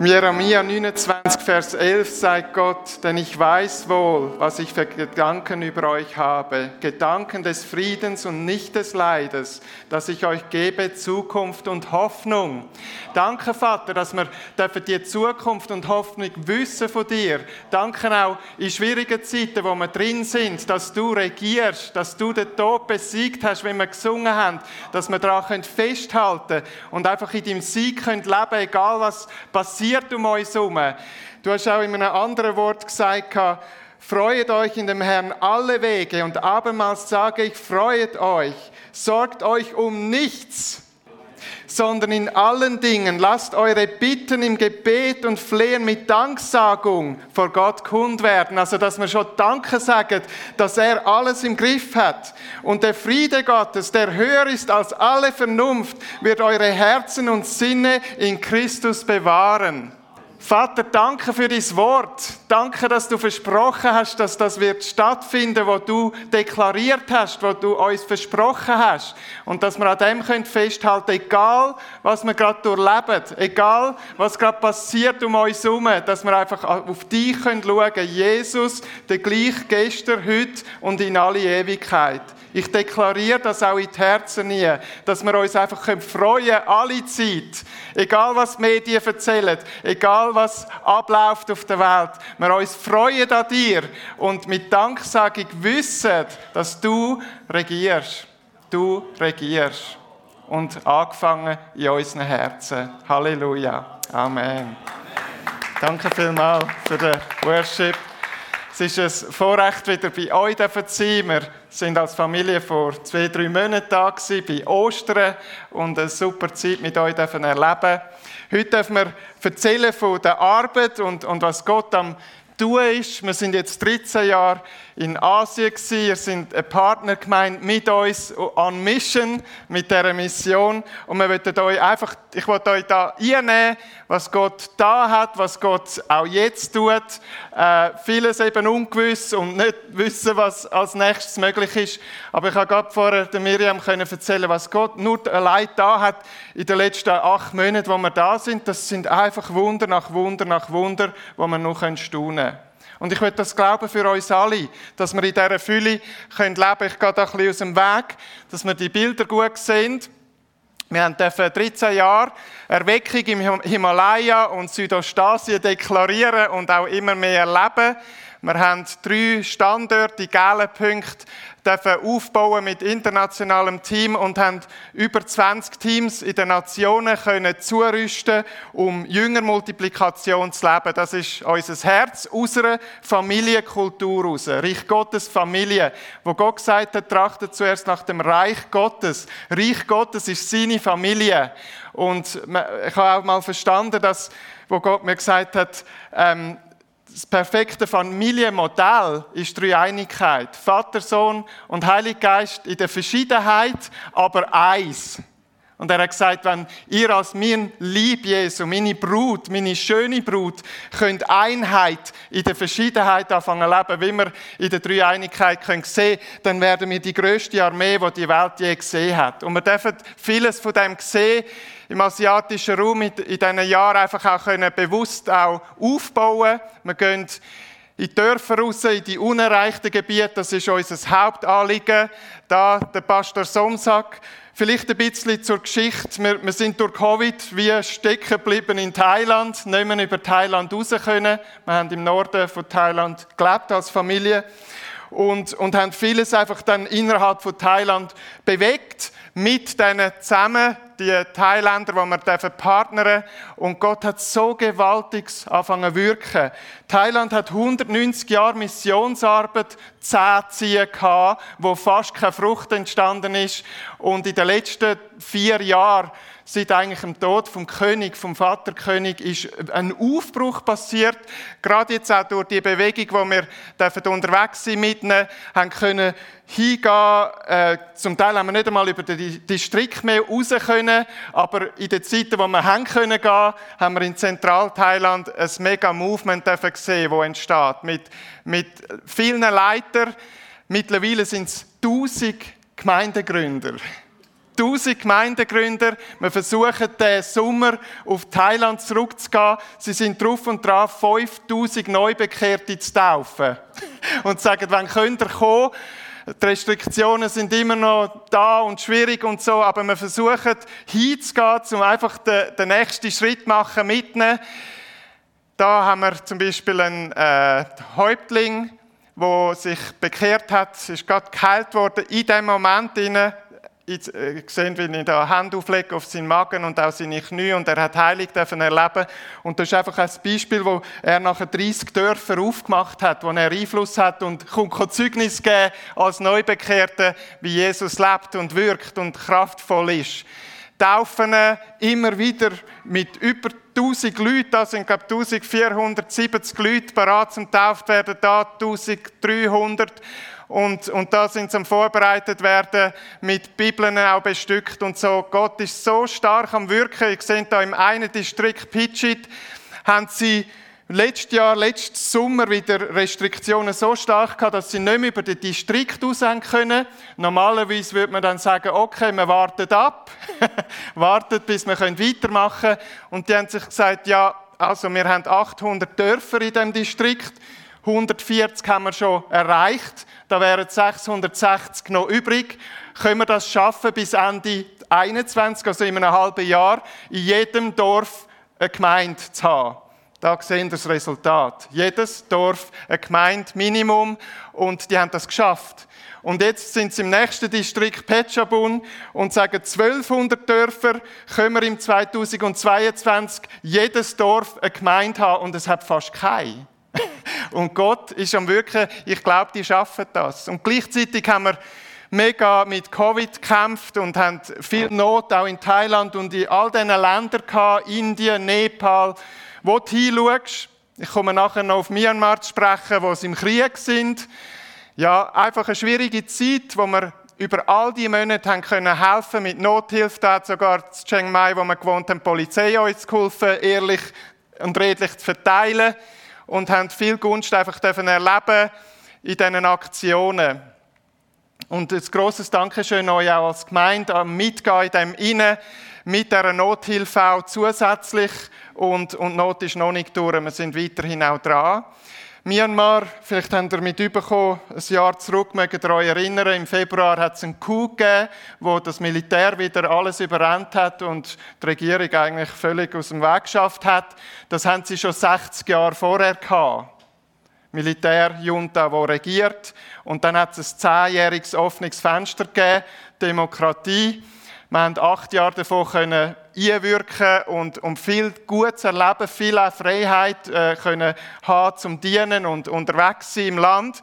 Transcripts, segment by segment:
Im Jeremia 29, Vers 11 sagt Gott, denn ich weiß wohl, was ich für Gedanken über euch habe. Gedanken des Friedens und nicht des Leides, dass ich euch gebe Zukunft und Hoffnung. Danke, Vater, dass wir dürfen die Zukunft und Hoffnung wissen von dir. Danke auch in schwierigen Zeiten, wo wir drin sind, dass du regierst, dass du den Tod besiegt hast, wenn wir gesungen haben, dass wir daran festhalten können und einfach in deinem Sieg leben können, egal was passiert passiert um uns herum. Du hast auch in einem anderen Wort gesagt, freut euch in dem Herrn alle Wege und abermals sage ich, freut euch, sorgt euch um nichts sondern in allen Dingen lasst eure Bitten im Gebet und Flehen mit Danksagung vor Gott kund werden. Also, dass wir schon Danke sagen, dass er alles im Griff hat. Und der Friede Gottes, der höher ist als alle Vernunft, wird eure Herzen und Sinne in Christus bewahren. Vater, danke für dein Wort. Danke, dass du versprochen hast, dass das wird stattfinden, was du deklariert hast, was du uns versprochen hast. Und dass wir an dem können festhalten, egal was wir gerade durchleben, egal was gerade passiert um uns herum, dass wir einfach auf dich schauen können. Jesus, der gleich gestern, heute und in alle Ewigkeit. Ich deklariere das auch in die Herzen nie, dass wir uns einfach freuen können, alle Zeit. Egal was die Medien erzählen, egal was abläuft auf der Welt. Wir uns freuen an dir und mit Danksagung wissen, dass du regierst. Du regierst. Und angefangen in unseren Herzen. Halleluja. Amen. Danke vielmals für den Worship. Es ist ein Vorrecht, wieder bei euch zu sein. Wir sind als Familie vor zwei, drei Monaten da bei Ostern und eine super Zeit mit euch erleben Heute dürfen wir erzählen von der Arbeit und, und was Gott am tun ist. Wir sind jetzt 13 Jahre in Asien gewesen. Ihr seid ein Partnergemeinde mit uns an Mission, mit dieser Mission. Und wir wollen euch einfach, ich wollte euch da einnehmen, was Gott da hat, was Gott auch jetzt tut. Äh, vieles eben ungewiss und nicht wissen, was als nächstes möglich ist. Aber ich habe gerade vorher der Miriam können erzählen, was Gott nur allein da hat in den letzten acht Monaten, wo wir da sind. Das sind einfach Wunder nach Wunder nach Wunder, wo wir noch staunen können. Und ich möchte das glauben für uns alle, dass wir in dieser Fülle leben können. Ich gehe da ein bisschen aus dem Weg, dass wir die Bilder gut sehen. Wir haben 13 Jahre Erweckung im Himalaya und Südostasien deklarieren und auch immer mehr erleben. Wir haben drei Standorte, gelbe Punkte, dürfen aufbauen mit internationalem Team und haben über 20 Teams in den Nationen können zurüsten, um Jüngermultiplikation zu leben. Das ist unser Herz, unsere Familienkultur raus. Reich Gottes Familie, wo Gott gesagt hat, trachtet zuerst nach dem Reich Gottes. Reich Gottes ist seine Familie. Und ich habe auch mal verstanden, dass, wo Gott mir gesagt hat, ähm, das perfekte Familienmodell ist Dreieinigkeit. Vater, Sohn und Heiliger Geist in der Verschiedenheit, aber eins. Und er hat gesagt, wenn ihr als mein Lieb Jesu, meine Brut, meine schöne Brut, könnt Einheit in der Verschiedenheit anfangen leben, wie wir in der Dreieinigkeit können sehen, dann werden wir die größte Armee, die die Welt je gesehen hat. Und wir dürfen vieles von dem sehen im asiatischen Raum in diesen Jahren einfach auch können bewusst auch aufbauen. Wir gehen in die Dörfer raus, in die unerreichten Gebiete. Das ist unser Hauptanliegen. Da der Pastor Somsack. Vielleicht ein bisschen zur Geschichte. Wir, wir sind durch Covid wie stecken geblieben in Thailand, nicht mehr über Thailand raus können. Wir haben im Norden von Thailand gelebt als Familie und, und haben vieles einfach dann innerhalb von Thailand bewegt mit denen zusammen, die Thailänder, die wir partnern Und Gott hat so gewaltig angefangen zu wirken. Thailand hat 190 Jahre Missionsarbeit ziehen gehabt, wo fast keine Frucht entstanden ist. Und in den letzten vier Jahren seit eigentlich dem Tod vom König, vom Vaterkönig, ist ein Aufbruch passiert. Gerade jetzt auch durch die Bewegung, wo wir unterwegs sind mit ihnen, haben können hingehen. Äh, zum Teil haben wir nicht einmal über den Distrikt mehr raus können, aber in den Zeiten, wo wir haben können gehen, haben wir in Zentralthailand ein mega Movement gesehen, das entsteht. Mit, mit vielen Leitern. Mittlerweile sind es 1000 Gemeindegründer. 1000 Gemeindegründer. Wir versuchen, den Sommer auf Thailand zurückzugehen. Sie sind drauf und dran, 5000 Neubekehrte zu taufen. Und sagen, wann könnt ihr kommen? Die Restriktionen sind immer noch da und schwierig und so, aber wir versuchen hinzugehen, um einfach den, den nächsten Schritt machen, mitnehmen. Da haben wir zum Beispiel einen äh, Häuptling, der sich bekehrt hat, ist gerade geheilt worden. In dem Moment ich äh, sehe, wie ich da Hand auflege auf seinen Magen und auch seine Knie und er hat Heilig dürfen erleben. Und das ist einfach ein Beispiel, wo er nachher 30 Dörfer aufgemacht hat, wo er Einfluss hat und kommt Zeugnis geben als Neubekehrte, wie Jesus lebt und wirkt und kraftvoll ist. Taufen immer wieder mit über 1000 Leuten, da sind glaube 1470 Leute bereit zum Tauft werden, da 1300 und, und da sind sie am vorbereitet werden, mit Bibeln auch bestückt und so. Gott ist so stark am Wirken. Ich sehe da im einen Distrikt Pitchit, haben sie letztes Jahr, letzten Sommer wieder Restriktionen so stark gehabt, dass sie nicht mehr über den Distrikt raus können. Normalerweise würde man dann sagen, okay, wir warten ab, wartet, bis wir weitermachen können. Und die haben sich gesagt, ja, also wir haben 800 Dörfer in diesem Distrikt, 140 haben wir schon erreicht da wären 660 noch übrig. Können wir das schaffen bis Ende 21, also in einem halben Jahr, in jedem Dorf eine Gemeinde zu haben? Da sehen wir das Resultat. Jedes Dorf eine Gemeinde Minimum und die haben das geschafft. Und jetzt sind sie im nächsten Distrikt Petschabun und sagen, 1200 Dörfer können wir im 2022 jedes Dorf eine Gemeinde haben und es hat fast keine. Und Gott ist am Wirken, ich glaube, die schaffen das. Und gleichzeitig haben wir mega mit Covid gekämpft und haben viel Not auch in Thailand und in all diesen Ländern gehabt, Indien, Nepal, wo du hinschaust. Ich komme nachher noch auf Myanmar zu sprechen, wo sie im Krieg sind. Ja, einfach eine schwierige Zeit, wo wir über all die Monate haben können helfen mit Nothilfe. Da sogar in Chiang Mai, wo wir gewohnt haben, die Polizei uns geholfen, ehrlich und redlich zu verteilen und haben viel Gunst einfach erleben in diesen Aktionen. Und ein grosses Dankeschön euch auch als Gemeinde am Mitgehen in dem Innen, mit dieser Nothilfe auch zusätzlich. Und, und Not ist noch nicht durch, wir sind weiterhin auch dran. Myanmar, vielleicht habt ihr mitbekommen, ein Jahr zurück, mögt ihr euch erinnern, im Februar hat es einen Coup gegeben, wo das Militär wieder alles überrannt hat und die Regierung eigentlich völlig aus dem Weg geschafft hat. Das haben sie schon 60 Jahre vorher gehabt. Militärjunta, die regiert. Und dann hat es ein zehnjähriges offenes Fenster gegeben, Demokratie. Wir haben acht Jahre davon können einwirken und, und viel Gutes erleben, viel Freiheit äh, können haben zum Dienen und unterwegs sein im Land.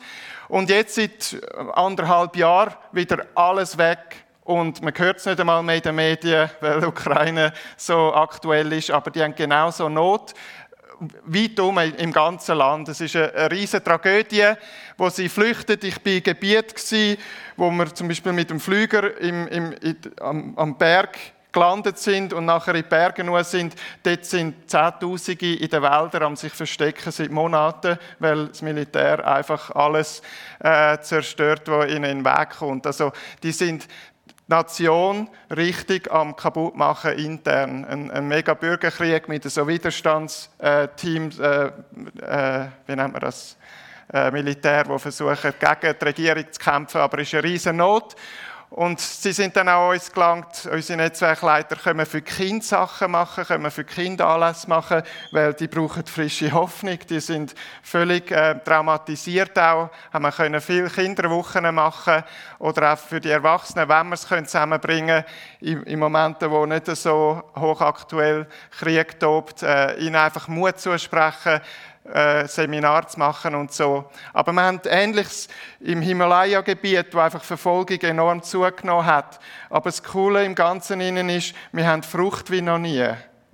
Und jetzt seit anderthalb Jahren wieder alles weg. Und man hört es nicht einmal mehr in den Medien, weil Ukraine so aktuell ist, aber die haben genauso Not weit um im ganzen Land. Es ist eine, riesige Tragödie, wo sie flüchtet. Ich war in Gebiet, wo wir zum Beispiel mit dem Flüger im, im, am, am Berg gelandet sind und nachher in die Berge sind, dort sind Zehntausende in den Wäldern am sich verstecken seit Monaten, weil das Militär einfach alles äh, zerstört, was ihnen in den Weg kommt. Also die sind Nation richtig am kaputtmachen intern. Ein, ein mega Bürgerkrieg mit so Widerstandsteams, äh, äh, wie nennt man das? Äh, Militär, die versuchen, gegen die Regierung zu kämpfen, aber es ist eine riesen Not. Und sie sind dann auch uns gelangt, unsere Netzwerkleiter können für Kinder Sachen machen, können für Kinder Anlässe machen, weil die brauchen frische Hoffnung, die sind völlig äh, traumatisiert auch, haben wir können viele Kinderwochen machen oder auch für die Erwachsenen, wenn wir es können zusammenbringen in, in Momenten, wo nicht so hochaktuell Krieg tobt, äh, ihnen einfach Mut zusprechen, äh, Seminar zu machen und so. Aber wir haben Ähnliches im Himalaya-Gebiet, wo einfach Verfolgung enorm zugenommen hat. Aber das Coole im Ganzen innen ist, wir haben Frucht wie noch nie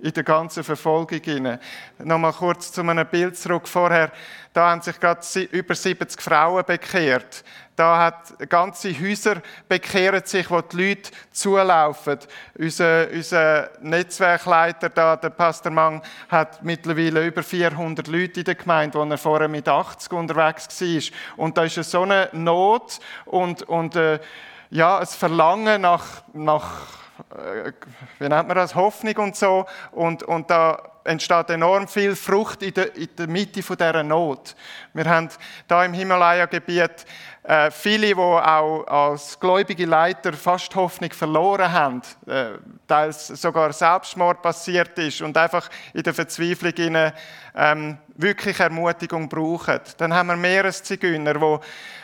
in der ganzen Verfolgung. Rein. Nochmal kurz zu einem Bild zurück vorher. Da haben sich gerade über 70 Frauen bekehrt. Da hat ganze Häuser bekehren sich, wo die Leute zulaufen. Unser, unser Netzwerkleiter da, der Pastor Mang, hat mittlerweile über 400 Leute in der Gemeinde, wo er vorher mit 80 unterwegs war. Und da ist so eine Not und, und äh, ja, ein Verlangen nach, nach wie nennt man das, Hoffnung und so. Und, und da entsteht enorm viel Frucht in der, in der Mitte von dieser Not. Wir haben da im Himalaya-Gebiet äh, viele, die auch als gläubige Leiter fast Hoffnung verloren haben, äh, teils sogar Selbstmord passiert ist und einfach in der Verzweiflung ihnen, ähm, wirklich Ermutigung brauchen. Dann haben wir Meereszigeuner, die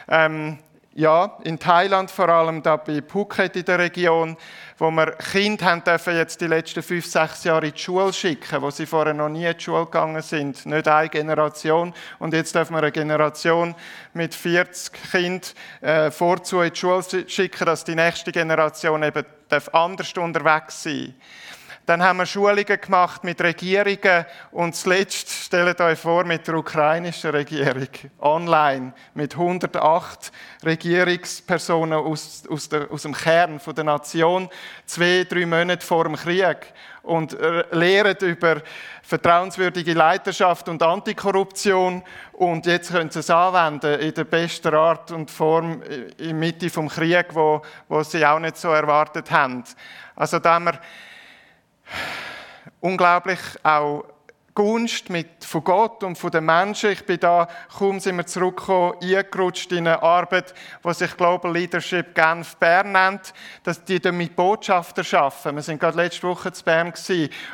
ähm, ja, in Thailand vor allem, da bei Phuket in der Region, wo wir Kinder haben dürfen jetzt die letzten fünf, sechs Jahre in die Schule schicken, wo sie vorher noch nie in die Schule gegangen sind. Nicht eine Generation. Und jetzt dürfen wir eine Generation mit 40 Kindern äh, vorzu in die Schule schicken, dass die nächste Generation eben anders unterwegs sein darf. Dann haben wir Schulungen gemacht mit Regierungen und zuletzt, stellt euch vor, mit der ukrainischen Regierung, online, mit 108 Regierungspersonen aus, aus, der, aus dem Kern von der Nation, zwei, drei Monate vor dem Krieg und lehren über vertrauenswürdige Leiterschaft und Antikorruption und jetzt können sie es anwenden in der besten Art und Form in Mitte vom Krieg, wo, wo sie auch nicht so erwartet haben. Also da haben wir unglaublich auch Gunst mit, von Gott und von den Menschen. Ich bin da, kaum sind wir zurückgekommen, eingerutscht in eine Arbeit, die sich Global Leadership Genf Bern nennt, dass die damit Botschafter schaffen. Wir sind gerade letzte Woche zu Bern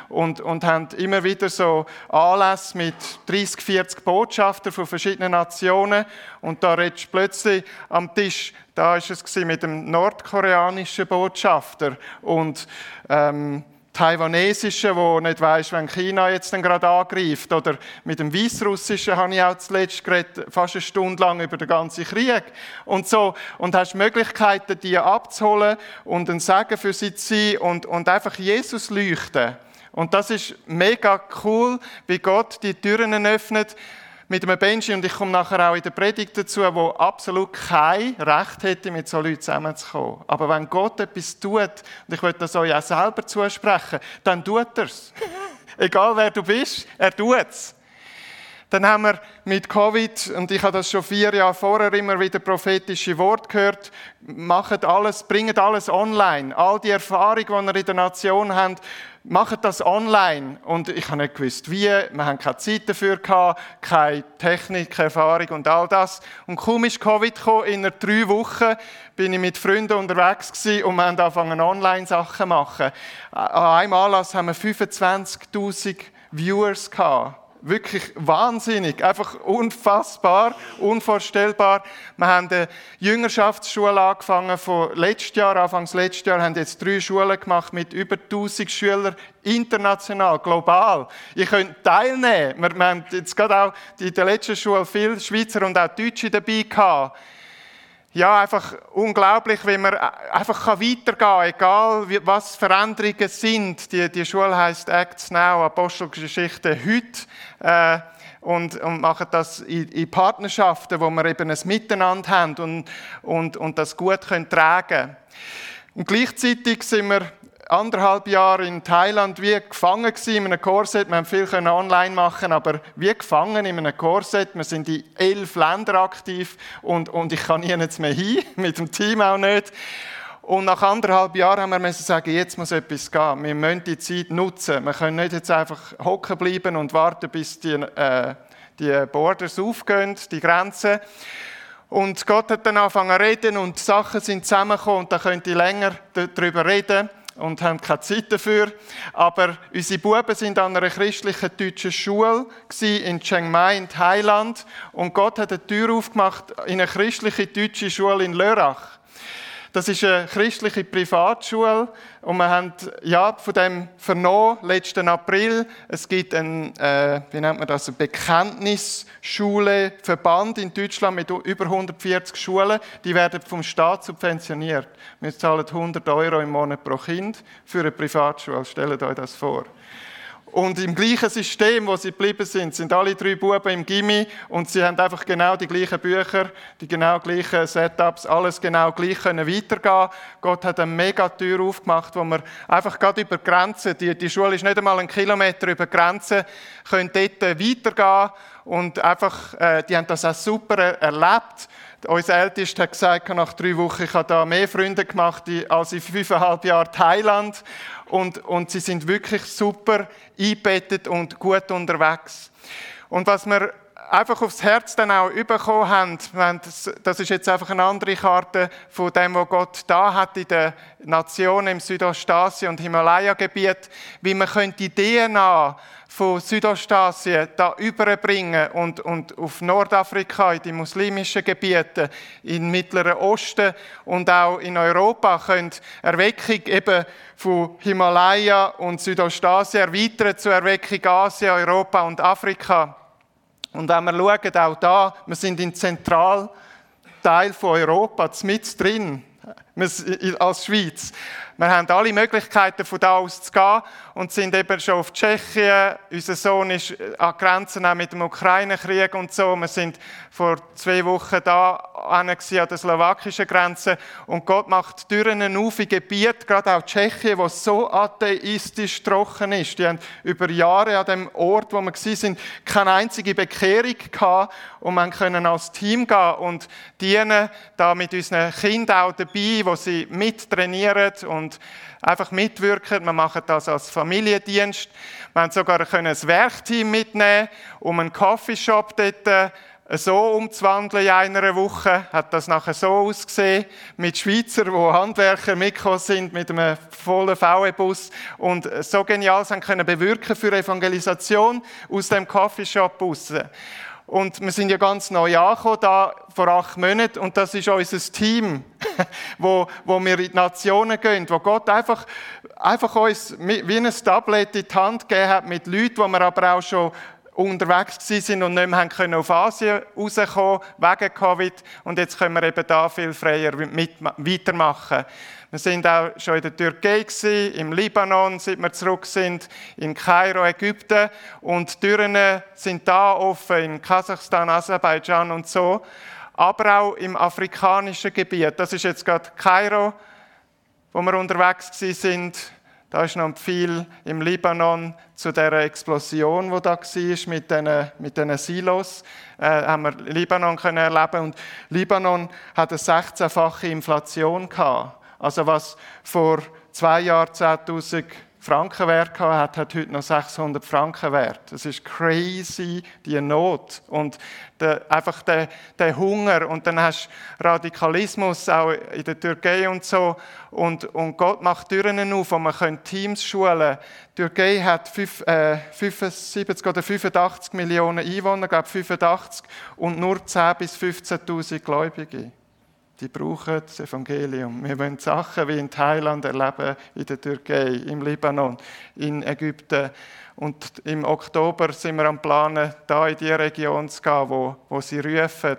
und, und haben immer wieder so Anlässe mit 30, 40 Botschaftern von verschiedenen Nationen und da redest du plötzlich am Tisch, da ist es mit dem nordkoreanischen Botschafter und ähm, Taiwanesischen, wo nicht weiß, wenn China jetzt dann gerade angreift, oder mit dem Weißrussischen habe ich auch zuletzt geredet, fast eine Stunde lang über den ganzen Krieg und so und hast Möglichkeiten, die abzuholen und ein Segen für sie zu sein und, und einfach Jesus leuchten. Und das ist mega cool, wie Gott die Türen öffnet mit einem Benji, und ich komme nachher auch in der Predigt dazu, wo absolut kein Recht hätte, mit so Leuten zusammenzukommen. Aber wenn Gott etwas tut, und ich möchte das euch auch selber zusprechen, dann tut er es. Egal wer du bist, er tut es. Dann haben wir mit Covid, und ich habe das schon vier Jahre vorher immer wieder prophetische Wort gehört, macht alles, bringt alles online. All die Erfahrung, die wir in der Nation haben, macht das online. Und ich habe nicht gewusst, wie. Wir haben keine Zeit dafür gehabt, keine Technik, keine Erfahrung und all das. Und kaum ist Covid gekommen, in drei Wochen bin ich mit Freunden unterwegs gewesen und wir haben angefangen, Online-Sachen zu machen. An einem Anlass haben wir 25.000 Viewers gehabt wirklich wahnsinnig, einfach unfassbar, unvorstellbar. Wir haben eine Jüngerschaftsschule angefangen von letztes Jahr, Anfangs letztes Jahr, haben jetzt drei Schulen gemacht mit über 1000 Schülern, international, global. Ihr könnt teilnehmen. Wir, haben jetzt gerade auch in der letzten Schule viele Schweizer und auch Deutsche dabei gehabt ja, einfach unglaublich, wie man einfach weitergehen kann, egal was Veränderungen sind. Die, die Schule heißt Acts Now, Apostelgeschichte heute. Äh, und, und machen das in, in, Partnerschaften, wo wir eben ein Miteinander haben und, und, und das gut können tragen Und gleichzeitig sind wir anderthalb Jahre in Thailand wie gefangen in einem Korsett. Wir haben viel online machen, aber wie gefangen in einem Korsett. Wir sind in elf Ländern aktiv und, und ich kann nirgends mehr hin, mit dem Team auch nicht. Und nach anderthalb Jahren haben wir müssen sagen, jetzt muss etwas gehen. Wir müssen die Zeit nutzen. Wir können nicht jetzt einfach hocken bleiben und warten, bis die, äh, die Borders aufgehen, die Grenzen. Und Gott hat dann angefangen zu reden und Sachen sind zusammengekommen und da könnt ihr länger darüber reden und haben keine Zeit dafür. Aber unsere Buben sind an einer christlichen deutschen Schule in Chiang Mai in Thailand und Gott hat eine Tür aufgemacht in eine christliche deutsche Schule in Lörrach. Das ist eine christliche Privatschule und wir haben ja, von dem vernommen, letzten April. Es gibt ein, äh, wie nennt man das, eine Bekenntnisschule, in Deutschland mit über 140 Schulen. Die werden vom Staat subventioniert. Wir zahlen 100 Euro im Monat pro Kind für eine Privatschule. Stellt euch das vor. Und im gleichen System, wo sie geblieben sind, sind alle drei Buben im Gimmi und sie haben einfach genau die gleichen Bücher, die genau gleichen Setups, alles genau gleich können weitergehen. Gott hat eine mega Tür aufgemacht, wo wir einfach gerade über Grenzen, die, die Schule ist nicht einmal einen Kilometer über Grenzen, können dort weitergehen und einfach, äh, die haben das auch super erlebt. Unser Ältester hat gesagt, nach drei Wochen, ich habe da mehr Freunde gemacht als in fünfeinhalb Jahren Thailand und, und sie sind wirklich super eingebettet und gut unterwegs. Und was wir einfach aufs Herz dann auch bekommen haben, das ist jetzt einfach eine andere Karte von dem, was Gott da hat in den Nationen im Südostasien und Himalaya-Gebiet, wie man die DNA von Südostasien da überbringen und, und auf Nordafrika, in die muslimischen Gebiete, im Mittleren Osten und auch in Europa können Erweckung eben von Himalaya und Südostasien erweitern zur Erweckung Asien, Europa und Afrika. Und wenn wir schauen, auch da, wir sind im Zentralteil von Europa, mit drin, als Schweiz. Wir haben alle Möglichkeiten, von da aus zu gehen und sind eben schon auf Tschechien. Unser Sohn ist an Grenzen auch mit dem Ukraine-Krieg und so. Wir sind vor zwei Wochen da an der slowakischen Grenze und Gott macht Türen auf in Gebiete, gerade auch Tschechien, wo so atheistisch trocken ist. Die haben über Jahre an dem Ort, wo wir sind, keine einzige Bekehrung gehabt und man können als Team gehen und dienen da mit unseren Kindern auch dabei, wo sie mittrainieren und und einfach mitwirken. Wir machen das als Familiendienst. Wir haben sogar ein Werkteam mitnehmen, um einen Coffeeshop dort äh, so umzuwandeln in einer Woche. Hat das nachher so ausgesehen, mit Schweizer, die Handwerker mitgekommen sind, mit einem vollen VW-Bus und so genial sind können bewirken für Evangelisation aus dem Coffeeshop raus. Und wir sind ja ganz neu angekommen, da vor acht Monaten. Und das ist unser Team, wo, wo wir in die Nationen gehen, wo Gott einfach, einfach uns wie ein Tablet in die Hand gegeben hat mit Leuten, die wir aber auch schon unterwegs sind und nicht mehr können auf Asien rauskommen wegen Covid. Und jetzt können wir eben da viel freier mit, weitermachen. Wir sind auch schon in der Türkei gewesen, im Libanon, seit wir zurück sind, in Kairo, Ägypten und die Türen sind da offen in Kasachstan, Aserbaidschan und so, aber auch im afrikanischen Gebiet. Das ist jetzt gerade Kairo, wo wir unterwegs sind. Da ist noch viel im Libanon zu der Explosion, die da war mit diesen, mit diesen Silos, äh, haben wir Libanon können erleben und Libanon hat eine 16-fache Inflation gehabt. Also was vor zwei Jahren 10.000 Franken wert hat, hat heute noch 600 Franken wert. Das ist crazy, die Not. Und der, einfach der, der, Hunger. Und dann hast du Radikalismus auch in der Türkei und so. Und, und Gott macht Türen auf, wo man Teams schulen. Die Türkei hat 5, äh, 75 oder 85 Millionen Einwohner, glaube 85, und nur 10.000 bis 15.000 Gläubige die brauchen das Evangelium. Wir wollen Sachen wie in Thailand erleben, in der Türkei, im Libanon, in Ägypten. Und im Oktober sind wir am Planen, da in die Region zu gehen, wo, wo sie rufen,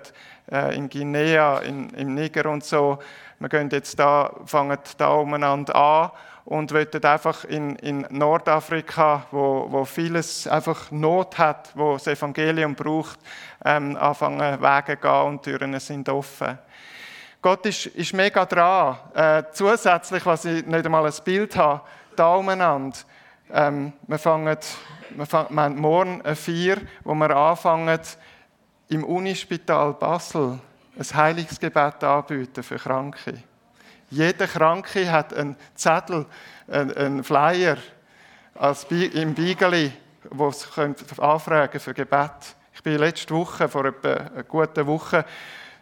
äh, in Guinea, in, im Niger und so. Wir gehen jetzt da, fangen da umeinander an und wollen einfach in, in Nordafrika, wo, wo vieles einfach Not hat, wo das Evangelium braucht, ähm, anfangen Wege gehen und Türen sind offen. Gott ist, ist mega dran. Äh, zusätzlich, was ich nicht einmal ein Bild habe, da umeinander. Ähm, wir, fangen, wir, fangen, wir haben morgen ein Vier, wo wir anfangen, im Unispital Basel ein Heilungsgebet anbieten für Kranke. Jeder Kranke hat einen Zettel, einen Flyer als im Beigeli, wo sie anfragen für Gebet. Ich bin letzte Woche, vor etwa einer guten Woche,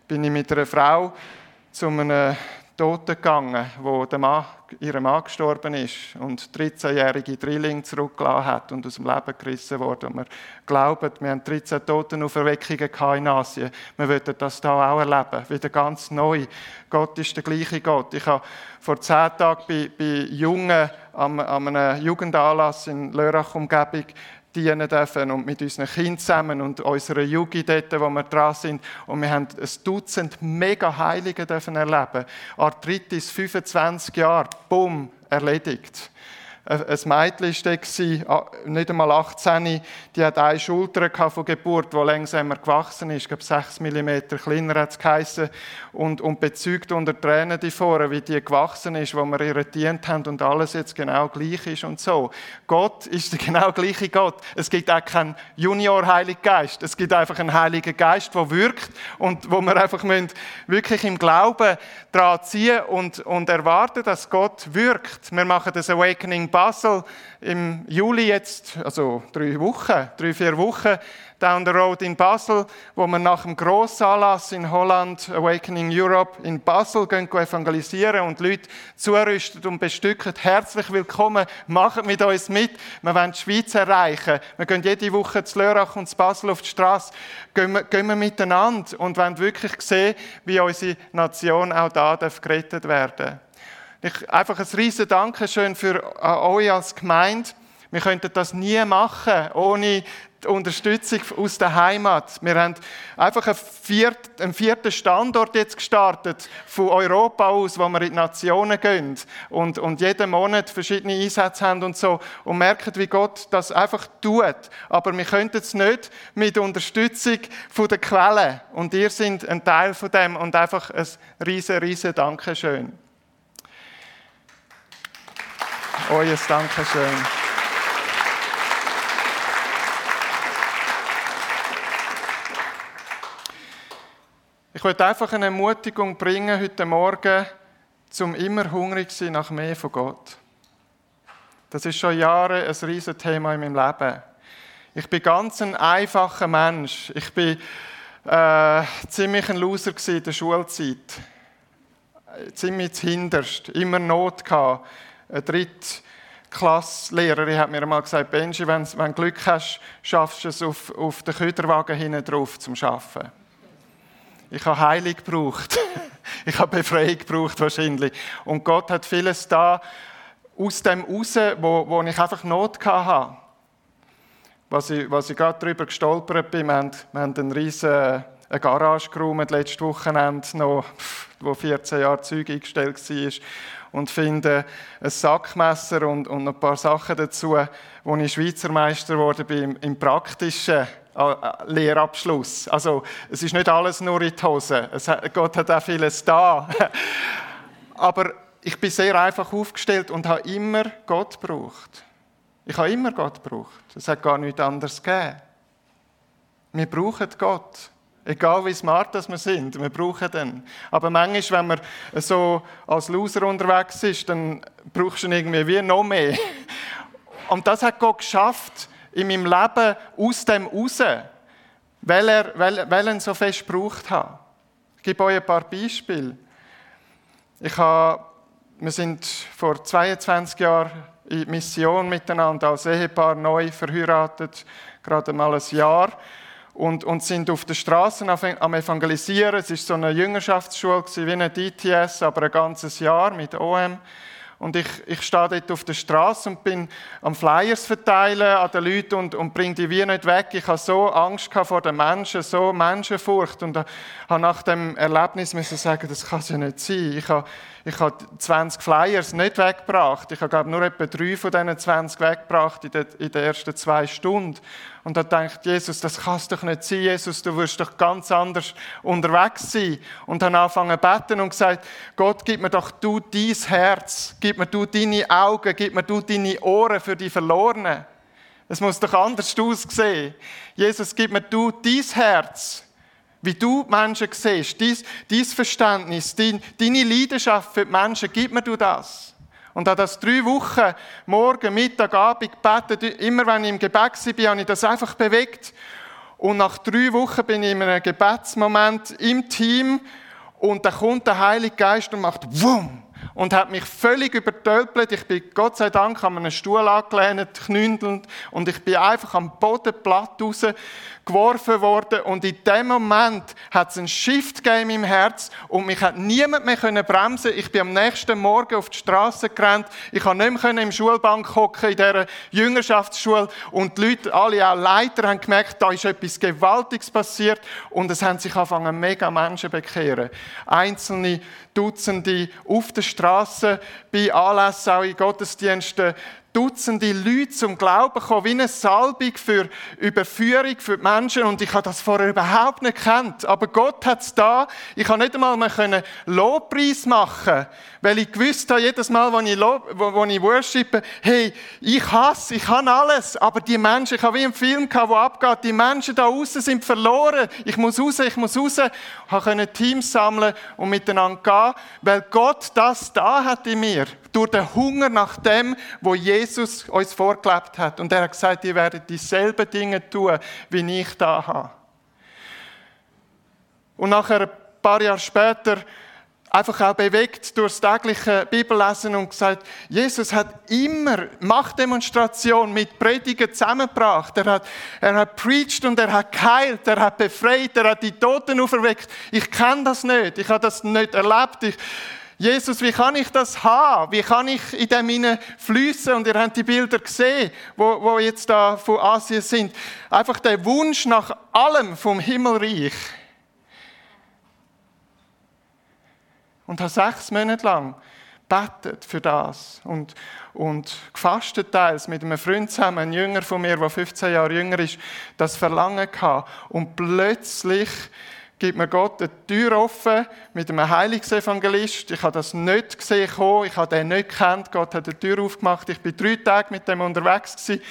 bin ich mit einer Frau zu einem Toten gegangen, wo der Mann, ihr Mann gestorben ist und 13-jährige Drilling zurückgelassen hat und aus dem Leben gerissen wurde. Und wir glauben, wir haben 13 Totenauferweckungen in Asien. Wir würden das hier auch erleben, wieder ganz neu. Gott ist der gleiche Gott. Ich habe vor zehn Tagen bei, bei Jungen an, einem Jugendanlass in Lörrach-Umgebung dienen dürfen und mit unseren Kindern zusammen und unserer Jugend dort, wo wir dran sind. Und wir haben ein Dutzend mega Heilige dürfen erleben. Arthritis, 25 Jahre, bumm, erledigt. Ein Mädchen war, nicht einmal 18, die hat eine Schulter von Geburt, die langsamer gewachsen ist, ich glaube 6 mm kleiner hat es geheissen, und, und bezeugt unter Tränen die vor, wie die gewachsen ist, wo wir ihr dient haben und alles jetzt genau gleich ist und so. Gott ist der genau gleiche Gott. Es gibt auch keinen Junior-Heiligen Geist. Es gibt einfach einen Heiligen Geist, der wirkt und wo wir einfach wirklich im Glauben daran ziehen und, und erwarten, dass Gott wirkt. Wir machen das Awakening Basel im Juli jetzt, also drei Wochen, drei, vier Wochen, down the road in Basel, wo wir nach dem Grossanlass in Holland, Awakening Europe, in Basel gehen evangelisieren und Leute zurüsten und bestücken. Herzlich willkommen, macht mit uns mit. Wir wollen die Schweiz erreichen. Wir gehen jede Woche zu Lörrach und zu Basel auf die Straße, gehen wir, gehen wir miteinander und wollen wirklich sehen, wie unsere Nation auch da gerettet werden darf. Ich, einfach ein riesen Dankeschön für euch als Gemeinde. Wir könnten das nie machen ohne die Unterstützung aus der Heimat. Wir haben einfach einen vierten, einen vierten Standort jetzt gestartet von Europa aus, wo wir in die Nationen gehen und, und jeden Monat verschiedene Einsätze haben und so und merken, wie Gott das einfach tut. Aber wir könnten es nicht mit Unterstützung von der Quelle. Und ihr seid ein Teil von dem und einfach ein riesen, riesen Dankeschön. Euer Dankeschön. Ich möchte einfach eine Ermutigung bringen heute Morgen, zum immer hungrig sein nach mehr von Gott. Das ist schon Jahre ein riesiges Thema in meinem Leben. Ich bin ganz ein einfacher Mensch. Ich bin äh, ziemlich ein Loser in der Schulzeit. Ziemlich hinterst. Immer Not gehabt eine Drittklasslehrerin hat mir einmal gesagt, Benji, wenn, du Glück hast, schaffst du es auf, auf den Köderwagen hinten drauf zum Arbeiten. Ich habe Heilung gebraucht. ich habe Befreiung gebraucht wahrscheinlich. Und Gott hat vieles da aus dem raus, wo, wo ich einfach Not hatte. Was ich, was ich gerade darüber gestolpert bin, wir haben, wir haben einen riesen eine Garage geräumt, letztes Wochenende noch, wo 14 Jahre Zeug eingestellt war und finde ein Sackmesser und, und ein paar Sachen dazu, wo ich Schweizer Meister geworden bin im, praktischen äh, Lehrabschluss. Also es ist nicht alles nur in die Hose. Es, Gott hat auch vieles da. Aber ich bin sehr einfach aufgestellt und habe immer Gott gebraucht. Ich habe immer Gott gebraucht. Es hat gar nichts anderes gegeben. Wir brauchen Gott. Egal wie smart das wir sind, wir brauchen den. Aber manchmal, wenn man so als Loser unterwegs ist, dann brauchst du ihn irgendwie wie noch mehr. Und das hat Gott geschafft in meinem Leben aus dem raus, weil er, weil, weil er so fest gebraucht hat. Ich gebe euch ein paar Beispiele. Ich habe, wir sind vor 22 Jahren in Mission miteinander als Ehepaar neu verheiratet, gerade mal ein Jahr und, und sind auf den Straßen am Evangelisieren. Es war so eine Jüngerschaftsschule, wie eine DTS, aber ein ganzes Jahr mit OM. Und ich, ich stehe dort auf der Straße und bin am Flyers verteilen an den Leuten und, und bringe die wie nicht weg. Ich hatte so Angst vor den Menschen, so Menschenfurcht. Und habe nach dem Erlebnis müssen sagen, das kann es ja nicht sein. Ich habe, ich habe 20 Flyers nicht weggebracht. Ich habe glaube nur etwa drei von diesen 20 weggebracht in den, in den ersten zwei Stunden. Und da denkt Jesus, das kann doch nicht sein, Jesus, du wirst doch ganz anders unterwegs sein. Und dann angefangen zu beten und gesagt, Gott, gib mir doch du dein Herz, gib mir du deine Augen, gib mir du deine Ohren für die Verlorenen. Es muss doch anders aussehen. Jesus, gib mir du dein Herz, wie du Menschen siehst, dein, dein Verständnis, dein, deine Leidenschaft für die Menschen, gib mir du das. Und habe das drei Wochen, morgen, Mittag, Abend gebetet. Immer wenn ich im Gebet war, habe ich das einfach bewegt. Und nach drei Wochen bin ich in einem Gebetsmoment im Team und da kommt der Heilige Geist und macht Wumm und hat mich völlig übertölpelt. Ich bin Gott sei Dank an einem Stuhl angelehnt, knündelnd und ich bin einfach am Boden platt rausgeworfen worden und in dem Moment hat es einen Shift gegeben im Herz und mich hat niemand mehr können bremsen. Ich bin am nächsten Morgen auf die Straße gerannt. Ich konnte nicht mehr im Schulbank hocken in dieser Jüngerschaftsschule und die Leute, alle auch Leiter, haben gemerkt, da ist etwas Gewaltiges passiert und es haben sich angefangen mega Menschen bekehren. Einzelne Dutzende auf der Straße, bei Anlässen, auch in Gottesdiensten, Dutzende Leute zum Glauben gekommen, wie eine Salbung für Überführung für die Menschen. Und ich habe das vorher überhaupt nicht gekannt. Aber Gott hat es da. Ich kann nicht einmal mehr Lobpreis machen, weil ich gewusst habe, jedes Mal, wo ich, Lob, wo, wo ich worshipe, hey, ich hasse, ich kann alles. Aber die Menschen, ich habe wie einen Film gehabt, der abgeht, die Menschen da außen sind verloren. Ich muss raus, ich muss raus. Ich konnte Teams sammeln und miteinander gehen, weil Gott das da hat in mir. Durch den Hunger nach dem, wo Jesus uns vorgelebt hat. Und er hat gesagt, ihr werdet dieselben Dinge tun, wie ich da habe. Und nachher, ein paar Jahre später, einfach auch bewegt durch das tägliche Bibellesen und gesagt, Jesus hat immer Machtdemonstration mit Predigen zusammengebracht. Er hat, er hat preached und er hat geheilt, er hat befreit, er hat die Toten auferweckt. Ich kenne das nicht, ich habe das nicht erlebt. Ich, Jesus, wie kann ich das haben? Wie kann ich in dem hinein fließen? Und ihr habt die Bilder gesehen, wo, wo jetzt da von Asien sind. Einfach der Wunsch nach allem vom Himmelreich. Und habe sechs Monate lang betet für das und, und gefastet teils mit einem Freund zusammen, ein Jünger von mir, der 15 Jahre jünger ist, das Verlangen gehabt. Und plötzlich gibt mir Gott eine Tür offen mit einem Heilungsevangelist. Ich habe das nicht gesehen, ich habe den nicht gekannt. Gott hat eine Tür aufgemacht. Ich bin drei Tage mit dem unterwegs gewesen.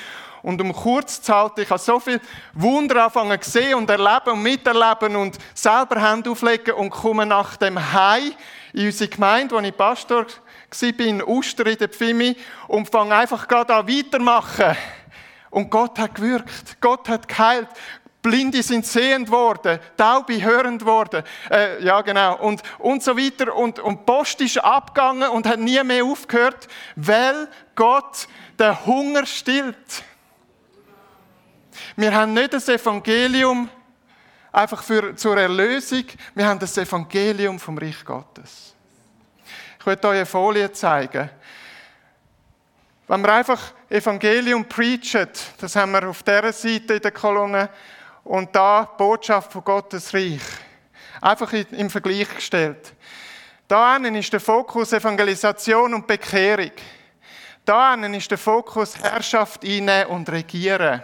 Und um kurz zu halten, ich habe so viel Wunder anfangen zu sehen und erleben und miterleben und selber Hände auflegen und komme nach dem Heim in unsere Gemeinde, wo ich Pastor war, in Uster in der Pfimi und fange einfach gerade an weitermachen. Und Gott hat gewirkt. Gott hat geheilt. Blinde sind sehend worden, Taube hörend worden, äh, ja genau, und, und so weiter. Und, und Post ist abgegangen und hat nie mehr aufgehört, weil Gott den Hunger stillt. Wir haben nicht das Evangelium einfach für, zur Erlösung, wir haben das Evangelium vom Reich Gottes. Ich möchte euch eine Folie zeigen. Wenn wir einfach Evangelium preachen, das haben wir auf dieser Seite in der Kolonne, und da Botschaft von Gottes Reich. Einfach im Vergleich gestellt. Da ist der Fokus Evangelisation und Bekehrung. Da ist der Fokus Herrschaft einnehmen und regieren.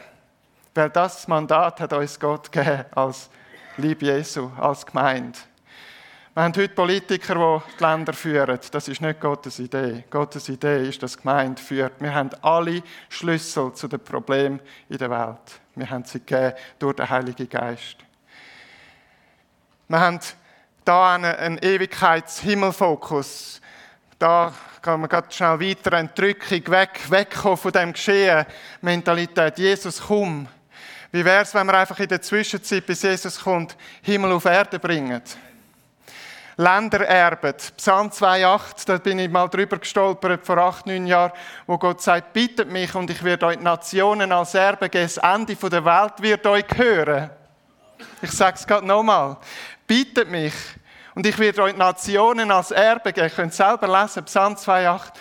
Weil das Mandat hat uns Gott gegeben als Lieb Jesu, als Gemeinde. Wir haben heute Politiker, die die Länder führen. Das ist nicht Gottes Idee. Gottes Idee ist, dass die Gemeinde führt. Wir haben alle Schlüssel zu den Problemen in der Welt. Wir haben sie gegeben durch den Heiligen Geist. Wir haben da einen, einen Ewigkeitshimmelfokus. Da kann man ganz schnell weiter Entrückung weg, wegkommen von dem Geschehen. Mentalität. Jesus, komm. Wie wäre es, wenn wir einfach in der Zwischenzeit, bis Jesus kommt, Himmel auf Erde bringen? Länder erben. Psalm 2,8, da bin ich mal drüber gestolpert vor acht, neun Jahren, wo Gott sagt, bittet mich und ich werde euch Nationen als Erbe geben, das Ende der Welt wird euch hören. Ich sage es gerade nochmal. Bittet mich und ich werde euch Nationen als Erbe geben. Ihr könnt selber lesen, Psalm 2,8.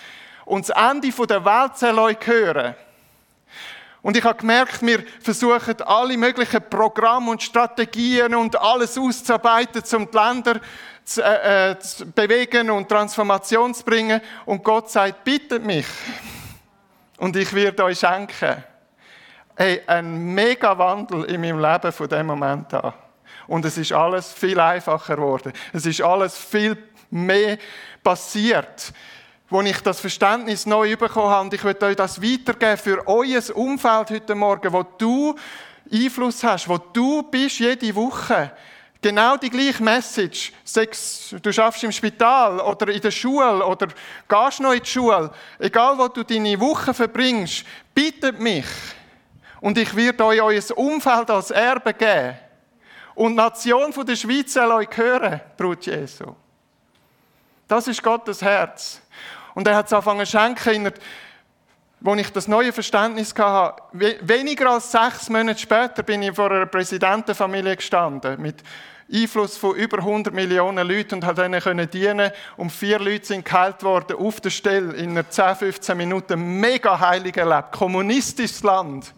Und das Ende der Welt soll euch hören. Und ich habe gemerkt, wir versuchen alle möglichen Programme und Strategien und alles auszuarbeiten, um die Länder zu, äh, äh, zu bewegen und Transformation zu bringen. Und Gott sagt, bittet mich. Und ich werde euch schenken. Hey, ein mega Wandel in meinem Leben von dem Moment an. Und es ist alles viel einfacher geworden. Es ist alles viel mehr passiert wo ich das Verständnis neu bekommen habe. Und ich möchte euch das weitergeben für euer Umfeld heute Morgen, wo du Einfluss hast, wo du bist jede Woche. Genau die gleiche Message. Du schaffst im Spital oder in der Schule oder gehst noch in die Schule. Egal, wo du deine Woche verbringst, bittet mich. Und ich werde euch euer Umfeld als Erbe geben. Und die Nation der Schweiz soll euch hören, Brut Jesu. Das ist Gottes Herz. Und er hat es angefangen zu schenken, wo ich das neue Verständnis hatte. Weniger als sechs Monate später bin ich vor einer Präsidentenfamilie gestanden, mit Einfluss von über 100 Millionen Leuten und ihnen können dienen. Und vier Leute sind geheilt worden auf der Stelle in einer 10, 15 Minuten. Mega heilig erlebt. Kommunistisches Land.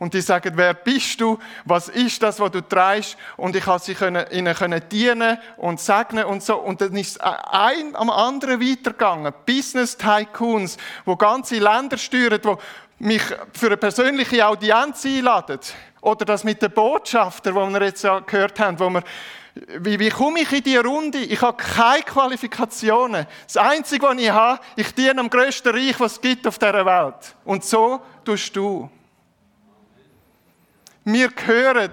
Und die sagen, wer bist du? Was ist das, was du trägst? Und ich habe sie können, ihnen können dienen und segnen und so. Und dann ist ein am anderen weitergegangen. Business Tycoons, wo ganze Länder steuern, wo mich für eine persönliche Audienz einladen. Oder das mit den Botschaftern, wo wir jetzt ja gehört haben, wo wir wie, wie komme ich in diese Runde? Ich habe keine Qualifikationen. Das Einzige, was ich habe, ich diene am grössten Reich, was es gibt auf dieser Welt. Und so tust du. Wir gehören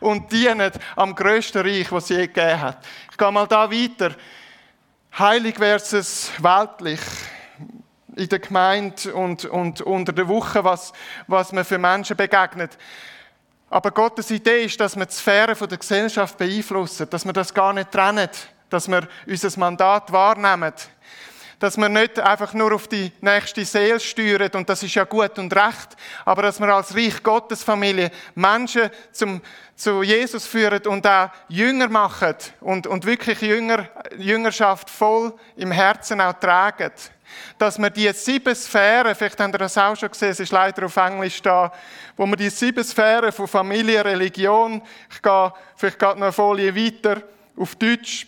und dienen am grössten Reich, was es je gegeben hat. Ich gehe mal da weiter. Heilig versus weltlich. In der Gemeinde und, und unter der Woche, was, was man für Menschen begegnet. Aber Gottes Idee ist, dass wir die Sphäre der Gesellschaft beeinflussen, dass wir das gar nicht trennen, dass wir unser Mandat wahrnehmen, dass wir nicht einfach nur auf die nächste Seele steuern, und das ist ja gut und recht, aber dass wir als Reich Gottes Familie Menschen zum, zu Jesus führen und auch Jünger machen und, und wirklich Jünger, Jüngerschaft voll im Herzen auch tragen dass wir die sieben Sphären, vielleicht habt ihr das auch schon gesehen, es ist leider auf Englisch da, wo wir die sieben Sphären von Familie, Religion, ich gehe vielleicht gerade noch eine Folie weiter, auf Deutsch,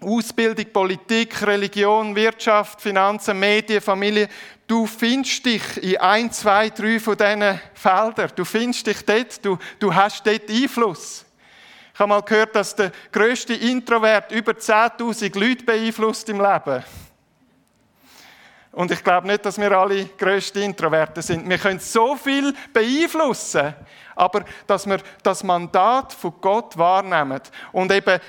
Ausbildung, Politik, Religion, Wirtschaft, Finanzen, Medien, Familie. Du findest dich in ein, zwei, drei von diesen Feldern. Du findest dich dort, du, du hast dort Einfluss. Ich habe mal gehört, dass der grösste Introvert über 10.000 Leute beeinflusst im Leben. Und ich glaube nicht, dass wir alle größte Introverten sind. Wir können so viel beeinflussen, aber dass wir das Mandat von Gott wahrnehmen und eben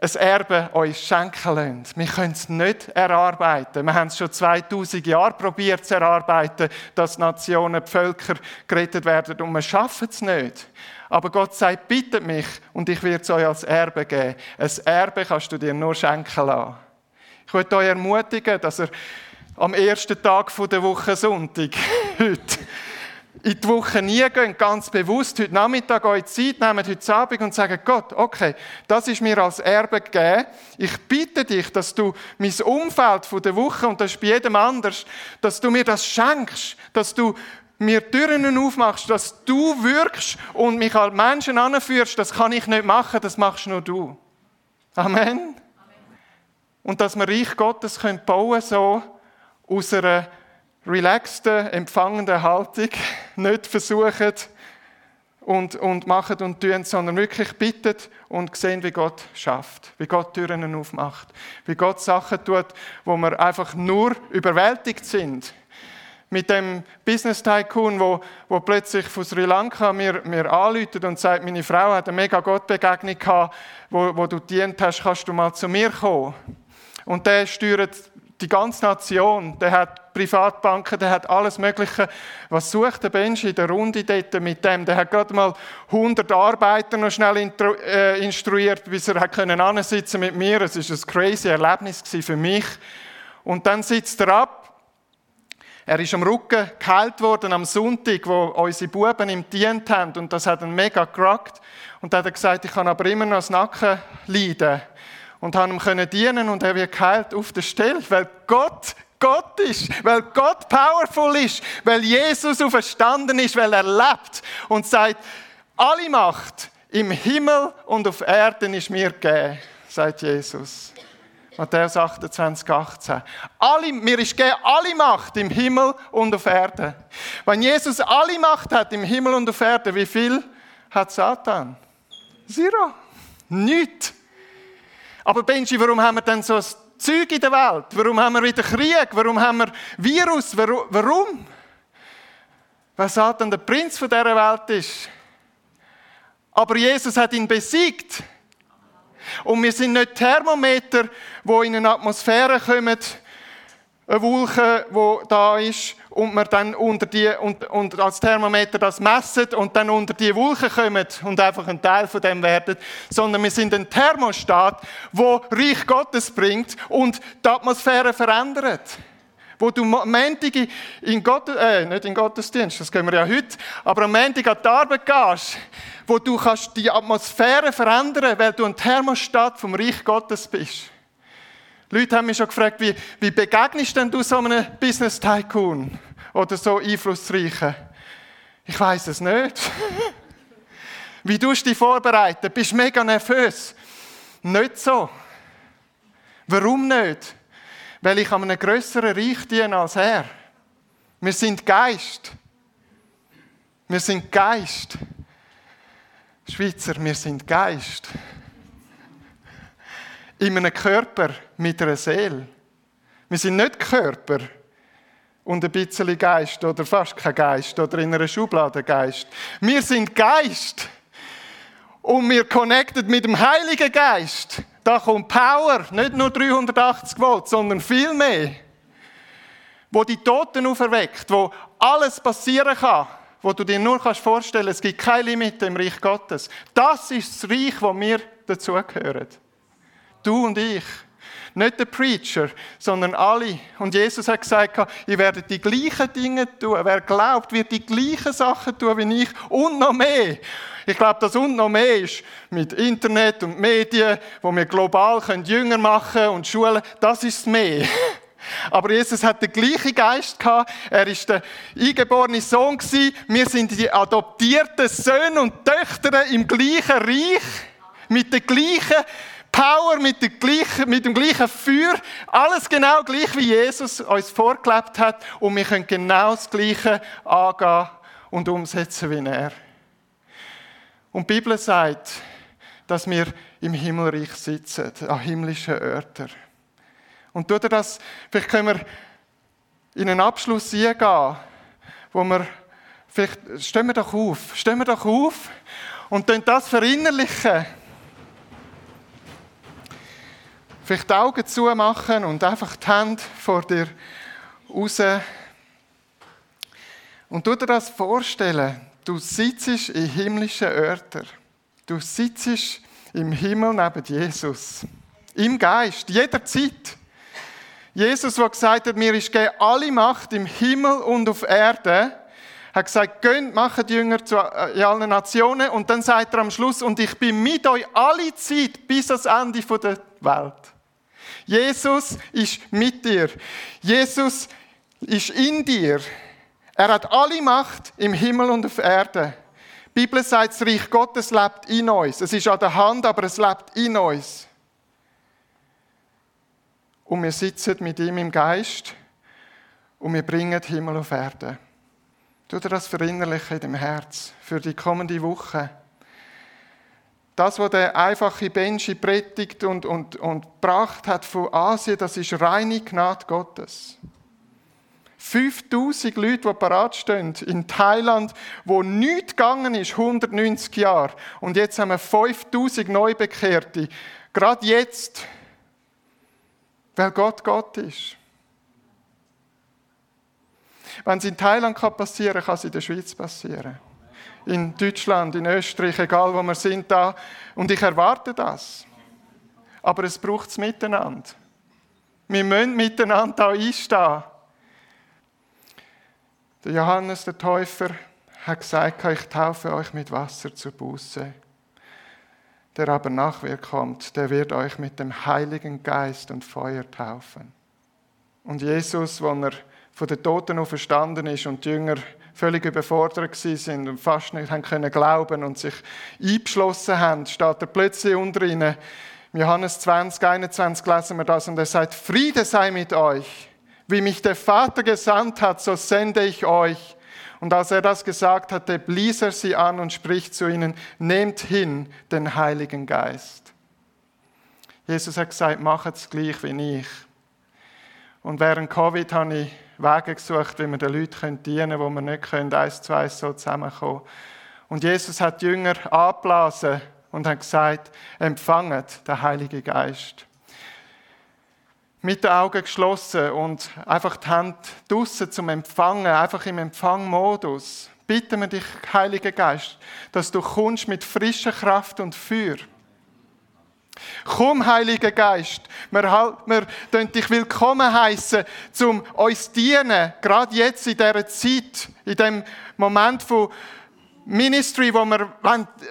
ein Erbe uns schenken lassen. Wir können es nicht erarbeiten. Wir haben es schon 2000 Jahre probiert zu erarbeiten, dass Nationen, Völker gerettet werden und wir schaffen es nicht. Aber Gott sagt, bittet mich und ich werde es euch als Erbe geben. Ein Erbe kannst du dir nur schenken lassen. Ich möchte euch ermutigen, dass ihr am ersten Tag der Woche Sonntag, heute, in die Woche nie gehen, ganz bewusst heute Nachmittag euch Zeit nehmen, heute Abend und sagen, Gott, okay, das ist mir als Erbe gegeben. Ich bitte dich, dass du mein Umfeld von der Woche, und das ist bei jedem anders, dass du mir das schenkst, dass du mir Türen aufmachst, dass du wirkst und mich als Menschen anführst, das kann ich nicht machen, das machst nur du. Amen. Und dass wir Reich Gottes bauen können, so, aus einer relaxten, empfangenden Haltung nicht versuchen und, und machen und tun, sondern wirklich bitten und sehen, wie Gott schafft, wie Gott Türen aufmacht, wie Gott Sachen tut, wo wir einfach nur überwältigt sind. Mit dem Business Tycoon, wo, wo plötzlich von Sri Lanka mir, mir anläutet und sagt, meine Frau hat eine mega Gottbegegnung gehabt, wo, wo du dient hast, kannst du mal zu mir kommen. Und der steuert die ganze Nation, der hat Privatbanken, der hat alles Mögliche. Was sucht der Benji in der Runde dort mit dem? Der hat gerade mal 100 Arbeiter noch schnell äh, instruiert, bis er hat können ansitzen mit mir. Es ist ein crazy Erlebnis für mich. Und dann sitzt er ab. Er ist am Rücken geheilt worden am Sonntag, wo unsere Buben ihm dient haben. Und das hat ihn mega gerockt. Und dann hat er gesagt, ich kann aber immer noch das Nacken leiden und haben ihm können dienen und er wird geheilt auf der Stelle, weil Gott Gott ist, weil Gott powerful ist, weil Jesus auferstanden ist, weil er lebt und sagt, alle Macht im Himmel und auf Erden ist mir gegeben, sagt Jesus. Matthäus 28, 18. Alle, mir ist gegeben alle Macht im Himmel und auf Erden. Wenn Jesus alle Macht hat im Himmel und auf Erden, wie viel hat Satan? Zero. Nichts. Aber Benji, warum haben wir denn so ein Zeug in der Welt? Warum haben wir wieder Krieg? Warum haben wir Virus? Warum? Weil Satan der Prinz von dieser Welt ist. Aber Jesus hat ihn besiegt. Und wir sind nicht Thermometer, wo in eine Atmosphäre kommen, eine Wolke, die da ist, und man dann unter die, und, und als Thermometer das messen und dann unter die Wolke kommen und einfach ein Teil von dem werden, sondern wir sind ein Thermostat, wo Reich Gottes bringt und die Atmosphäre verändert. Wo du am Montag in Gott, äh, nicht in Gottesdienst, das können wir ja heute, aber am Montag an die Arbeit gehst, wo du kannst die Atmosphäre verändern, weil du ein Thermostat vom Reich Gottes bist. Leute haben mich schon gefragt, wie, wie begegnest denn du so einem Business Tycoon oder so Einflussreichen? Ich weiß es nicht. Wie tust du dich vorbereiten? Bist mega nervös? Nicht so. Warum nicht? Weil ich an einem grösseren Reich diene als er. Wir sind Geist. Wir sind Geist. Schweizer, wir sind Geist. In einem Körper mit einer Seele. Wir sind nicht Körper und ein bisschen Geist oder fast kein Geist oder in einer Schublade Geist. Wir sind Geist und wir connected mit dem Heiligen Geist. Da kommt Power, nicht nur 380 Volt, sondern viel mehr. Wo die Toten auferweckt, wo alles passieren kann, wo du dir nur kannst vorstellen, es gibt keine Limite im Reich Gottes. Das ist das Reich, wo wir dazugehören. Du und ich. Nicht der Preacher, sondern alle. Und Jesus hat gesagt, ihr werdet die gleichen Dinge tun. Wer glaubt, wird die gleichen Sachen tun wie ich und noch mehr. Ich glaube, das und noch mehr ist mit Internet und Medien, wo wir global können Jünger machen und Schulen. Das ist mehr. Aber Jesus hat den gleichen Geist gehabt. Er ist der eingeborene Sohn gewesen. Wir sind die adoptierten Söhne und Töchter im gleichen Reich. Mit der gleichen Power, mit, der gleichen, mit dem gleichen Feuer. Alles genau gleich, wie Jesus uns vorgelebt hat. Und wir können genau das Gleiche angehen und umsetzen wie er. Und die Bibel sagt, dass wir im Himmelreich sitzen, an himmlischen Örtern. Und tut er das, vielleicht können wir in einen Abschluss gehen, wo wir, vielleicht, stehen wir doch auf, stehen wir doch auf und dann das verinnerlichen. Vielleicht die Augen zumachen und einfach die Hände vor dir raus. Und du dir das vorstellen, du sitzt in himmlischen Örtern. Du sitzt im Himmel neben Jesus. Im Geist, jederzeit. Jesus, der gesagt hat, mir ist gegeben alle Macht im Himmel und auf Erde, hat gesagt, gönnt, macht Jünger zu äh, allen Nationen und dann sagt er am Schluss, und ich bin mit euch alle Zeit bis ans Ende der Welt. Jesus ist mit dir. Jesus ist in dir. Er hat alle Macht im Himmel und auf Erde. Die Bibel sagt, das Reich Gottes lebt in uns. Es ist an der Hand, aber es lebt in uns und wir sitzen mit ihm im Geist und wir bringen Himmel auf Erde. Tu dir das verinnerlichen in dem Herz für die kommende Woche. Das, was der einfache Benji predigt und, und, und gebracht hat von Asien, das ist reine Gnade Gottes. 5000 Leute, die parat stehen in Thailand, wo nichts gegangen ist, 190 Jahre. Und jetzt haben wir 5000 Neubekehrte. Gerade jetzt weil Gott Gott ist. Wenn es in Thailand passieren kann, kann es in der Schweiz passieren. In Deutschland, in Österreich, egal wo wir sind da. Und ich erwarte das. Aber es braucht es miteinander. Wir müssen miteinander da einstehen. Der Johannes der Täufer hat gesagt, ich taufe euch mit Wasser zur Buße der aber nach mir kommt, der wird euch mit dem Heiligen Geist und Feuer taufen. Und Jesus, wenn er von den Toten auferstanden ist und die Jünger völlig überfordert sind und fast nicht haben können glauben und sich eingeschlossen haben, steht er plötzlich unter ihnen. Im Johannes 20, 21 lesen wir das und er sagt, Friede sei mit euch. Wie mich der Vater gesandt hat, so sende ich euch. Und als er das gesagt hatte, blies er sie an und spricht zu ihnen, nehmt hin den Heiligen Geist. Jesus hat gesagt, macht es gleich wie ich. Und während Covid habe ich Wege gesucht, wie wir den Leuten dienen können, wo wir nicht können, eins zu eins so zusammenkommen. Und Jesus hat die Jünger abblasen und hat gesagt, empfanget den Heiligen Geist mit den Augen geschlossen und einfach die Hand draussen zum Empfangen, einfach im Empfangmodus. Bitten wir dich, Heiliger Geist, dass du kommst mit frischer Kraft und Feuer. Komm, Heiliger Geist, wir, halt, dich willkommen heißen, zum uns dienen, gerade jetzt in dieser Zeit, in dem Moment von Ministry, wo wir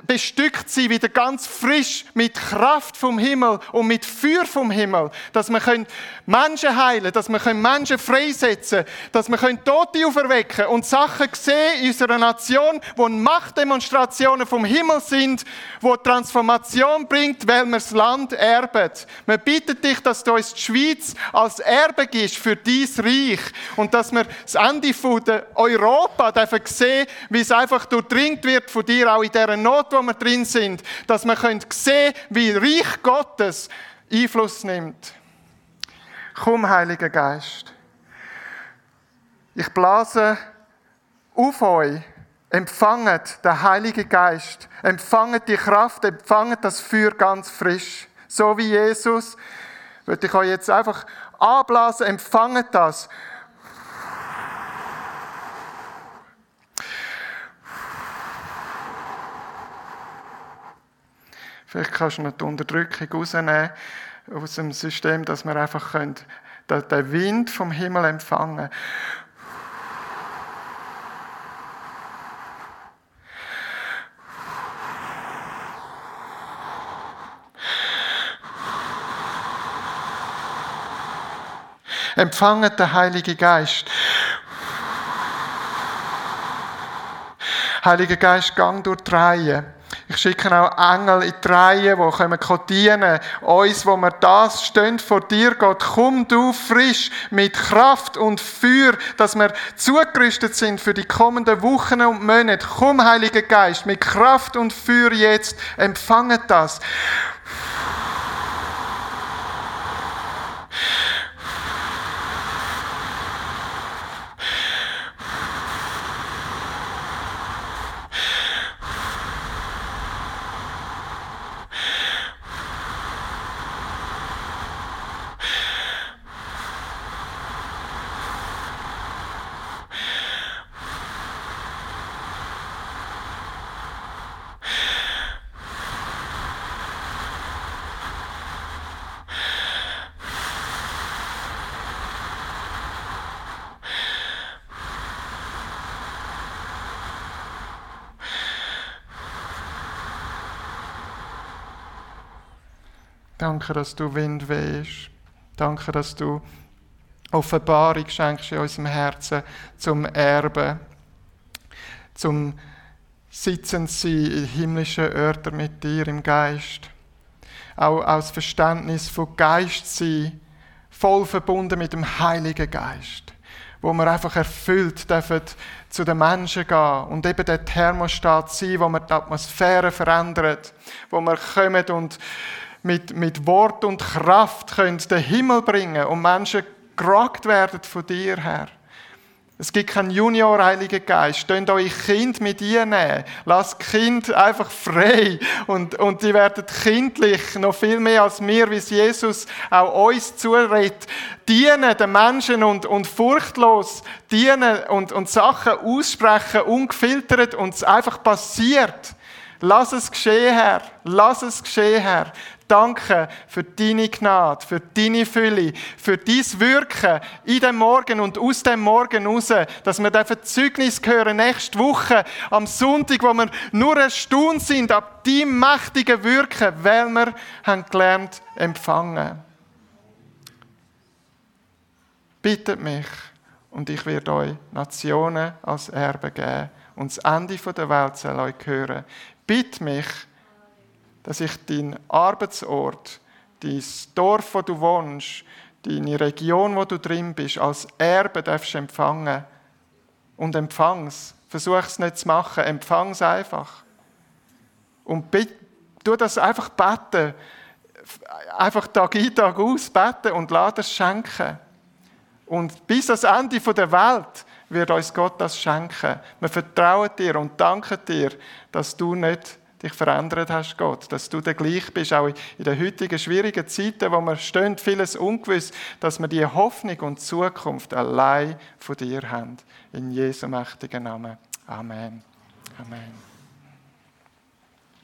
bestückt sind, wieder ganz frisch mit Kraft vom Himmel und mit Feuer vom Himmel, dass wir Menschen heilen dass wir Menschen freisetzen dass wir Tote auferwecken und Sachen sehen in unserer Nation, wo Machtdemonstrationen vom Himmel sind, wo Transformation bringt, weil wir das Land erben. Wir bitten dich, dass du uns die Schweiz als Erbe gibst für dies Reich und dass wir das Ende von Europa dürfen sehen, wie es einfach durch durchdringt wird von dir, auch in dieser Not, wo wir drin sind, dass wir sehen können, wie Reich Gottes Einfluss nimmt. Komm, Heiliger Geist. Ich blase auf euch. Empfanget den Heiligen Geist. Empfanget die Kraft, empfanget das Feuer ganz frisch. So wie Jesus. Würde ich euch jetzt einfach anblasen, empfanget das. Vielleicht kannst du noch die Unterdrückung rausnehmen aus dem System, dass wir einfach können, den Wind vom Himmel empfangen Empfangen den Heiligen Geist. Heiliger Geist, gang durch die Reihe. Ich schicke auch Engel in die Reihe, die kommen dienen Uns, wo wir das stehen vor dir, Gott, komm du frisch mit Kraft und Feuer, dass wir zugerüstet sind für die kommenden Wochen und Monate. Komm, Heiliger Geist, mit Kraft und Feuer jetzt, empfange das. Danke, dass du Wind wehst. Danke, dass du Offenbarung schenkst in unserem Herzen zum Erben, zum Sitzen sein in himmlischen Örtern mit dir im Geist. Auch aus Verständnis von Geist sein, voll verbunden mit dem Heiligen Geist wo wir einfach erfüllt dürfen zu den Menschen gehen und eben der Thermostat sein, wo wir die Atmosphäre verändert, wo wir kommen und mit, mit Wort und Kraft können den Himmel bringen und Menschen gerockt werden von dir her. Es gibt keinen Junior Heiligen Geist. Stönt euch Kind mit ihr nehmen. Lasst Kind einfach frei. Und, und die werden kindlich, noch viel mehr als mir, wie es Jesus auch uns zuredet. Dienen den Menschen und, und furchtlos dienen und, und Sachen aussprechen, ungefiltert und es einfach passiert. Lass es geschehen, Herr. Lass es geschehen, Herr. Danke für deine Gnade, für deine Fülle, für dein Wirken in dem Morgen und aus dem Morgen raus, dass wir dürfen Zeugnis hören nächste Woche am Sonntag, wo wir nur erstaunt sind ab deinem mächtigen Wirken, weil wir haben gelernt empfangen. Bittet mich und ich werde euch Nationen als Erbe geben und das Ende der Welt soll euch hören. Bitt mich, dass ich deinen Arbeitsort, dein Dorf, wo du wohnst, deine Region, wo du drin bist, als Erbe darfst empfangen. Und empfang's. Versuch es nicht zu machen, empfang's einfach. Und tu das einfach beten. Einfach Tag ein, Tag aus beten und lass es schenken. Und bis das Ende der Welt wird uns Gott das schenken. Wir vertrauen dir und danken dir, dass du nicht dich verändert hast, Gott. Dass du der gleich bist, auch in den heutigen schwierigen Zeiten, wo wir stehen, vieles ungewiss, dass wir die Hoffnung und Zukunft allein von dir haben. In Jesu mächtigen Namen. Amen. Amen.